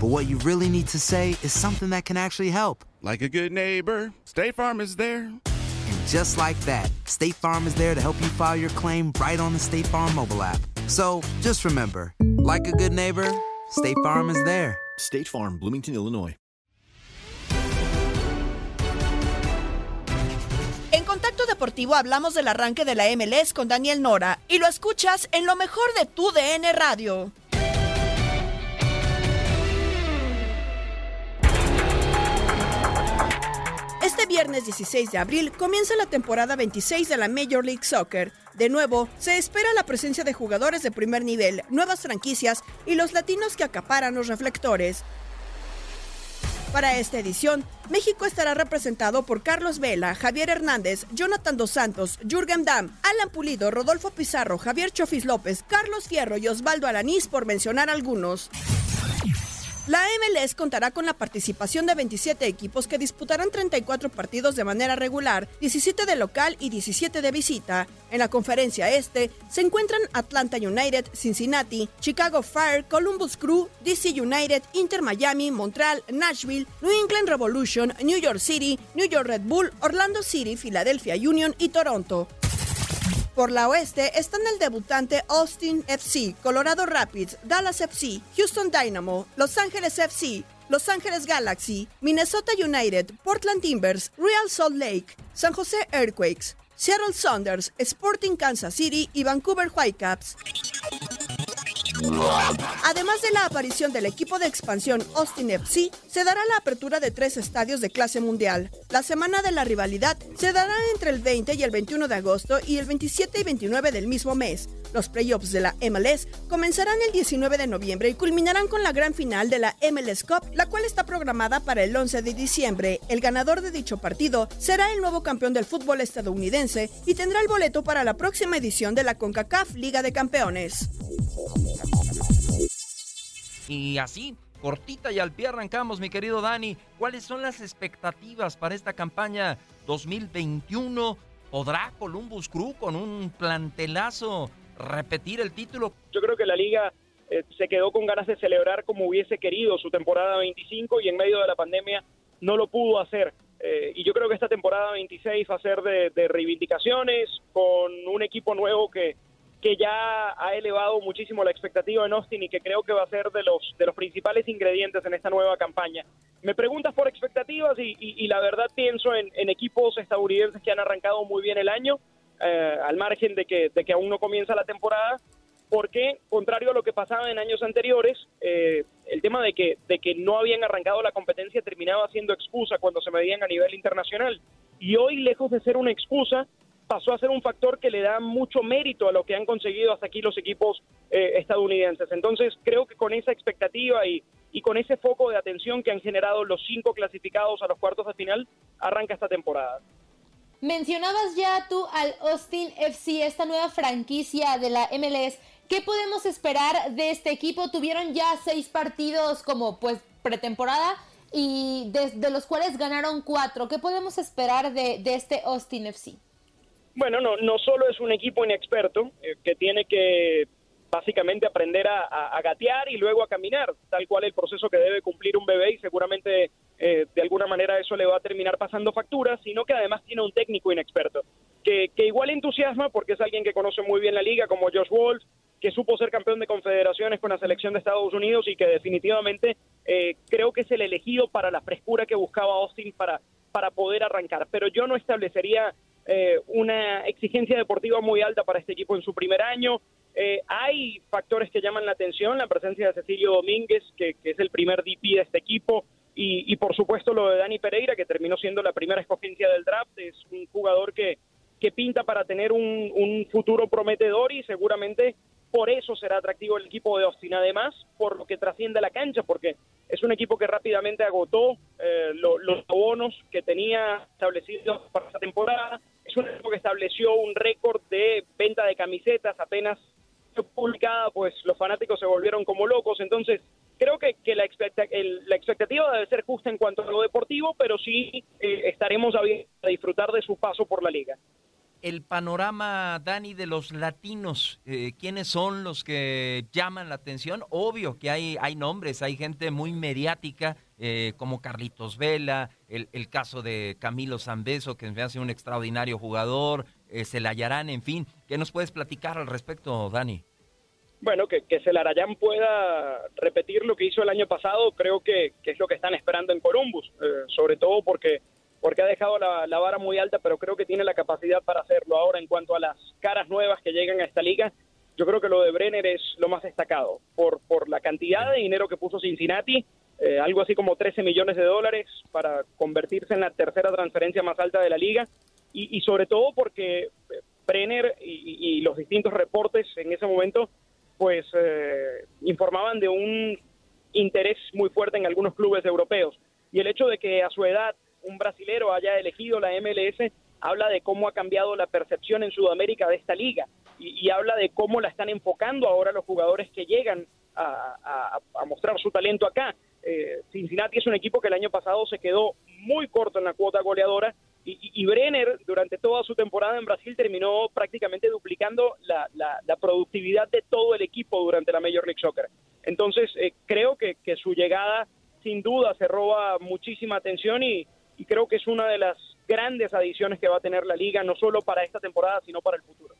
But what you really need to say is something that can actually help. Like a good neighbor, State Farm is there. And just like that, State Farm is there to help you file your claim right on the State Farm mobile app. So just remember, like a good neighbor, State Farm is there. State Farm, Bloomington, Illinois. En Contacto Deportivo hablamos del arranque de la MLS con Daniel Nora y lo escuchas en lo mejor de tu DN Radio. Este viernes 16 de abril comienza la temporada 26 de la Major League Soccer. De nuevo, se espera la presencia de jugadores de primer nivel, nuevas franquicias y los latinos que acaparan los reflectores. Para esta edición, México estará representado por Carlos Vela, Javier Hernández, Jonathan Dos Santos, Jürgen Damm, Alan Pulido, Rodolfo Pizarro, Javier Chofis López, Carlos Fierro y Osvaldo Alanís, por mencionar algunos. La MLS contará con la participación de 27 equipos que disputarán 34 partidos de manera regular, 17 de local y 17 de visita. En la conferencia este se encuentran Atlanta United, Cincinnati, Chicago Fire, Columbus Crew, DC United, Inter Miami, Montreal, Nashville, New England Revolution, New York City, New York Red Bull, Orlando City, Philadelphia Union y Toronto. Por la oeste están el debutante Austin FC, Colorado Rapids, Dallas FC, Houston Dynamo, Los Ángeles FC, Los Ángeles Galaxy, Minnesota United, Portland Timbers, Real Salt Lake, San Jose Earthquakes, Seattle Saunders, Sporting Kansas City y Vancouver Whitecaps. Además de la aparición del equipo de expansión Austin FC, se dará la apertura de tres estadios de clase mundial. La semana de la rivalidad se dará entre el 20 y el 21 de agosto y el 27 y 29 del mismo mes. Los playoffs de la MLS comenzarán el 19 de noviembre y culminarán con la gran final de la MLS Cup, la cual está programada para el 11 de diciembre. El ganador de dicho partido será el nuevo campeón del fútbol estadounidense y tendrá el boleto para la próxima edición de la CONCACAF Liga de Campeones. Y así, cortita y al pie arrancamos, mi querido Dani. ¿Cuáles son las expectativas para esta campaña 2021? ¿Podrá Columbus Crew con un plantelazo repetir el título? Yo creo que la liga eh, se quedó con ganas de celebrar como hubiese querido su temporada 25 y en medio de la pandemia no lo pudo hacer. Eh, y yo creo que esta temporada 26 va a ser de reivindicaciones con un equipo nuevo que, que ya ha elevado muchísimo la expectativa en Austin y que creo que va a ser de los, de los principales ingredientes en esta nueva campaña. Me preguntas por expectativas y, la verdad pienso en, equipos estadounidenses que han arrancado muy bien el año, eh, al margen de que, de que aún no comienza la temporada, porque, contrario a lo que pasaba en años anteriores, eh, el tema de que, de que no habían arrancado la competencia terminaba siendo excusa cuando se medían a nivel internacional. Y hoy, lejos de ser una excusa, pasó a ser un factor que le da mucho mérito a lo que han conseguido hasta aquí los equipos eh, estadounidenses. Entonces, creo que con esa expectativa y, y con ese foco de atención que han generado los cinco clasificados a los cuartos de final, arranca esta temporada. Mencionabas ya tú al Austin FC, esta nueva franquicia de la MLS ¿Qué podemos esperar de este equipo? Tuvieron ya seis partidos como pues pretemporada y de, los cuales ganaron cuatro. ¿Qué podemos esperar de, este Austin FC? Bueno, no, no solo es un equipo inexperto eh, que tiene que básicamente aprender a, gatear y luego a caminar, tal cual el proceso que debe cumplir un bebé y seguramente eh, de alguna manera eso le va a terminar pasando factura, sino que además tiene un técnico inexperto, que, que igual entusiasma porque es alguien que conoce muy bien la liga como Josh Wolf, que supo ser campeón de confederaciones con la selección de Estados Unidos y que definitivamente eh, creo que es el elegido para la frescura que buscaba Austin para, para poder arrancar. Pero yo no establecería eh, una exigencia deportiva muy alta para este equipo en su primer año. Eh, hay factores que llaman la atención, la presencia de Cecilio Domínguez, que, es el primer DP de este equipo, y, por supuesto lo de Dani Pereira, que terminó siendo la primera escogencia del draft. Es un jugador que, que pinta para tener un, futuro prometedor y seguramente por eso será atractivo el equipo de Austin, además por lo que trasciende la cancha, porque es un equipo que rápidamente agotó eh, los bonos que tenía establecidos para esta temporada, es un equipo que estableció un récord de venta de camisetas apenas publicada, pues los fanáticos se volvieron como locos, entonces creo que, que la, la, expectativa debe ser justa en cuanto a lo deportivo, pero sí eh, estaremos a disfrutar de su paso por la liga el panorama, Dani, de los latinos, eh, ¿quiénes son los que llaman la atención? Obvio que hay, hay nombres, hay gente muy mediática, eh, como Carlitos Vela, el, el, caso de Camilo Zambeso, que me hace un extraordinario jugador, eh, Celayarán, en fin. ¿Qué nos puedes platicar al respecto, Dani? Bueno, que, que Celarayán pueda repetir lo que hizo el año pasado, creo que, que es lo que están esperando en Columbus, eh, sobre todo porque porque ha dejado la, vara muy alta, pero creo que tiene la capacidad para hacerlo. Ahora, en cuanto a las caras nuevas que llegan a esta liga, yo creo que lo de Brenner es lo más destacado, por, por la cantidad de dinero que puso Cincinnati, eh, algo así como 13 millones de dólares para convertirse en la tercera transferencia más alta de la liga, y, sobre todo porque eh, Brenner y, los distintos reportes en ese momento, pues eh, informaban de un interés muy fuerte en algunos clubes europeos. Y el hecho de que a su edad un brasilero haya elegido la MLS, habla de cómo ha cambiado la percepción en Sudamérica de esta liga y, habla de cómo la están enfocando ahora los jugadores que llegan a, mostrar su talento acá. Eh, Cincinnati es un equipo que el año pasado se quedó muy corto en la cuota goleadora y, Brenner durante toda su temporada en Brasil terminó prácticamente duplicando la, productividad de todo el equipo durante la Major League Soccer. Entonces eh, creo que, que su llegada sin duda se roba muchísima atención y, y creo que es una de las grandes adiciones que va a tener la liga, no solo para esta temporada, sino para el futuro.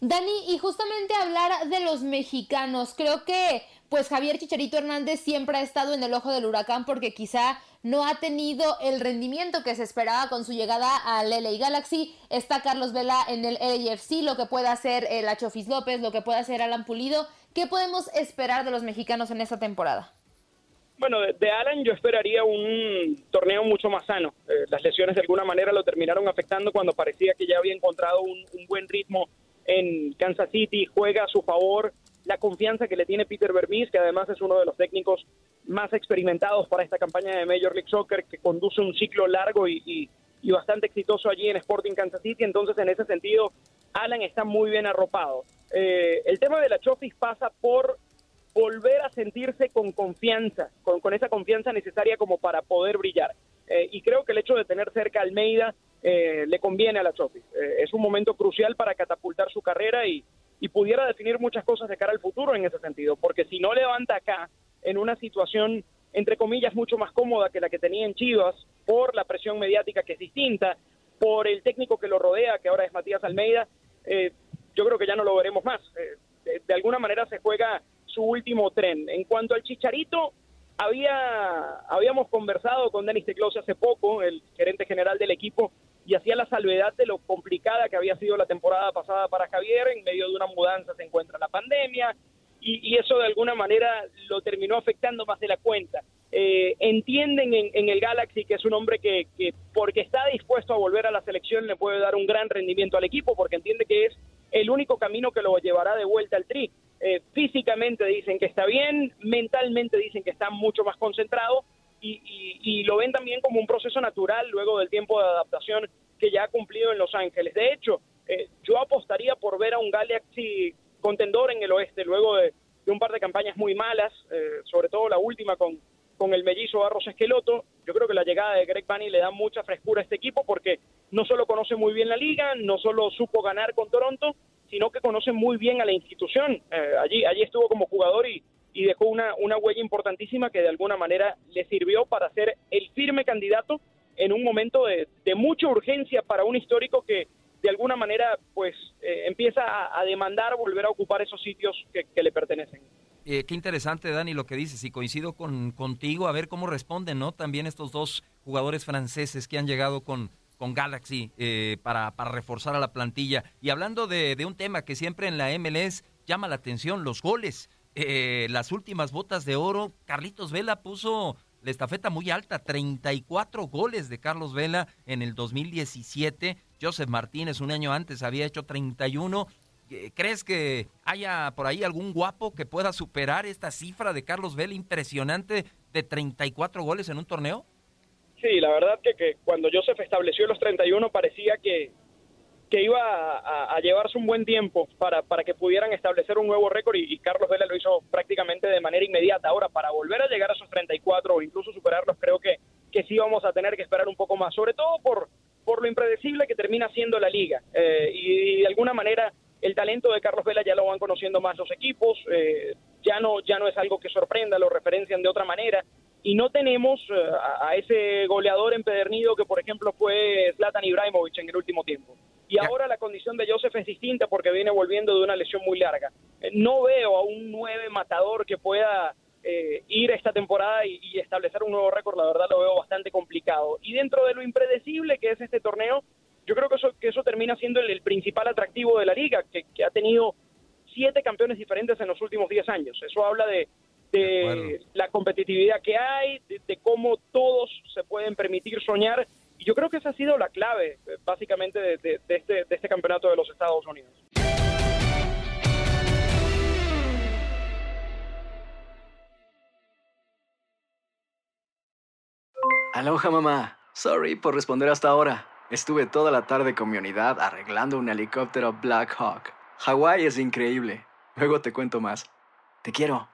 Dani, y justamente hablar de los mexicanos, creo que pues Javier Chicharito Hernández siempre ha estado en el ojo del huracán porque quizá no ha tenido el rendimiento que se esperaba con su llegada al LA Galaxy. Está Carlos Vela en el LAFC, lo que puede hacer el Achofis López, lo que puede hacer Alan Pulido. ¿Qué podemos esperar de los mexicanos en esta temporada? Bueno, de, Alan yo esperaría un torneo mucho más sano. Eh, las lesiones de alguna manera lo terminaron afectando cuando parecía que ya había encontrado un, buen ritmo en Kansas City, juega a su favor la confianza que le tiene Peter Vermees, que además es uno de los técnicos más experimentados para esta campaña de Major League Soccer, que conduce un ciclo largo y, bastante exitoso allí en Sporting Kansas City. Entonces, en ese sentido, Alan está muy bien arropado. Eh, el tema de la Chofis pasa por volver a sentirse con confianza, con, con esa confianza necesaria como para poder brillar. Eh, y creo que el hecho de tener cerca a Almeida eh, le conviene a la Chofi. Eh, es un momento crucial para catapultar su carrera y, y pudiera definir muchas cosas de cara al futuro en ese sentido, porque si no levanta acá en una situación entre comillas mucho más cómoda que la que tenía en Chivas por la presión mediática que es distinta, por el técnico que lo rodea, que ahora es Matías Almeida, yo creo que ya no lo veremos más. de alguna manera se juega su último tren. En cuanto al Chicharito, había, habíamos conversado con Denis Teclose hace poco, el gerente general del equipo, y hacía la salvedad de lo complicada que había sido la temporada pasada para Javier. En medio de una mudanza se encuentra la pandemia y, eso de alguna manera lo terminó afectando más de la cuenta. Eh, entienden en, el Galaxy que es un hombre que, que, porque está dispuesto a volver a la selección, le puede dar un gran rendimiento al equipo, porque entiende que es el único camino que lo llevará de vuelta al tri. Eh, físicamente dicen que está bien, mentalmente dicen que está mucho más concentrado y, lo ven también como un proceso natural luego del tiempo de adaptación que ya ha cumplido en Los Ángeles. De hecho, eh, yo apostaría por ver a un Galaxy contendor en el oeste luego de, un par de campañas muy malas, eh, sobre todo la última con, con el mellizo Barros Esqueloto. Yo creo que la llegada de Greg Bunny le da mucha frescura a este equipo porque no solo conoce muy bien la liga, no solo supo ganar con Toronto, sino que conoce muy bien a la institución. Eh, allí, allí estuvo como jugador y, y dejó una, una huella importantísima que de alguna manera le sirvió para ser el firme candidato en un momento de, mucha urgencia para un histórico que de alguna manera pues eh, empieza a, demandar volver a ocupar esos sitios que, le pertenecen. Eh, qué interesante, Dani, lo que dices, y coincido con, contigo, a ver cómo responden, ¿no? También estos dos jugadores franceses que han llegado con, con Galaxy eh, para, para reforzar a la plantilla. Y hablando de, de un tema que siempre en la MLS llama la atención, los goles. las últimas botas de oro, Carlitos Vela puso la estafeta muy alta, 34 goles de Carlos Vela en el 2017. Joseph Martínez un año antes había hecho 31. Eh, ¿Crees que haya por ahí algún guapo que pueda superar esta cifra de Carlos Vela impresionante de 34 goles en un torneo? Sí, la verdad que, que cuando Joseph estableció los 31 parecía que, que iba a, llevarse un buen tiempo para, para que pudieran establecer un nuevo récord y, Carlos Vela lo hizo prácticamente de manera inmediata. Ahora, para volver a llegar a esos 34 o incluso superarlos, creo que, que sí vamos a tener que esperar un poco más, sobre todo por, por lo impredecible que termina siendo la liga. Eh, y, de alguna manera el talento de Carlos Vela ya lo van conociendo más los equipos, eh, ya, no, ya no es algo que sorprenda, lo referencian de otra manera. Y no tenemos eh, a, a, ese goleador empedernido que, por ejemplo, fue Zlatan Ibrahimovic en el último tiempo. Y ahora la condición de Joseph es distinta porque viene volviendo de una lesión muy larga. Eh, no veo a un nueve matador que pueda eh, ir esta temporada y, establecer un nuevo récord, la verdad lo veo bastante complicado. Y dentro de lo impredecible que es este torneo, yo creo que eso, que eso termina siendo el, principal atractivo de la liga, que, ha tenido siete campeones diferentes en los últimos diez años. Eso habla de, la competitividad que hay, de, cómo todos se pueden permitir soñar yo creo que esa ha sido la clave, eh, básicamente, de, este, de este campeonato de los Estados Unidos. Aloha mamá. Sorry por responder hasta ahora. Estuve toda la tarde con mi unidad arreglando un helicóptero Black Hawk. Hawái es increíble. Luego te cuento más. Te quiero.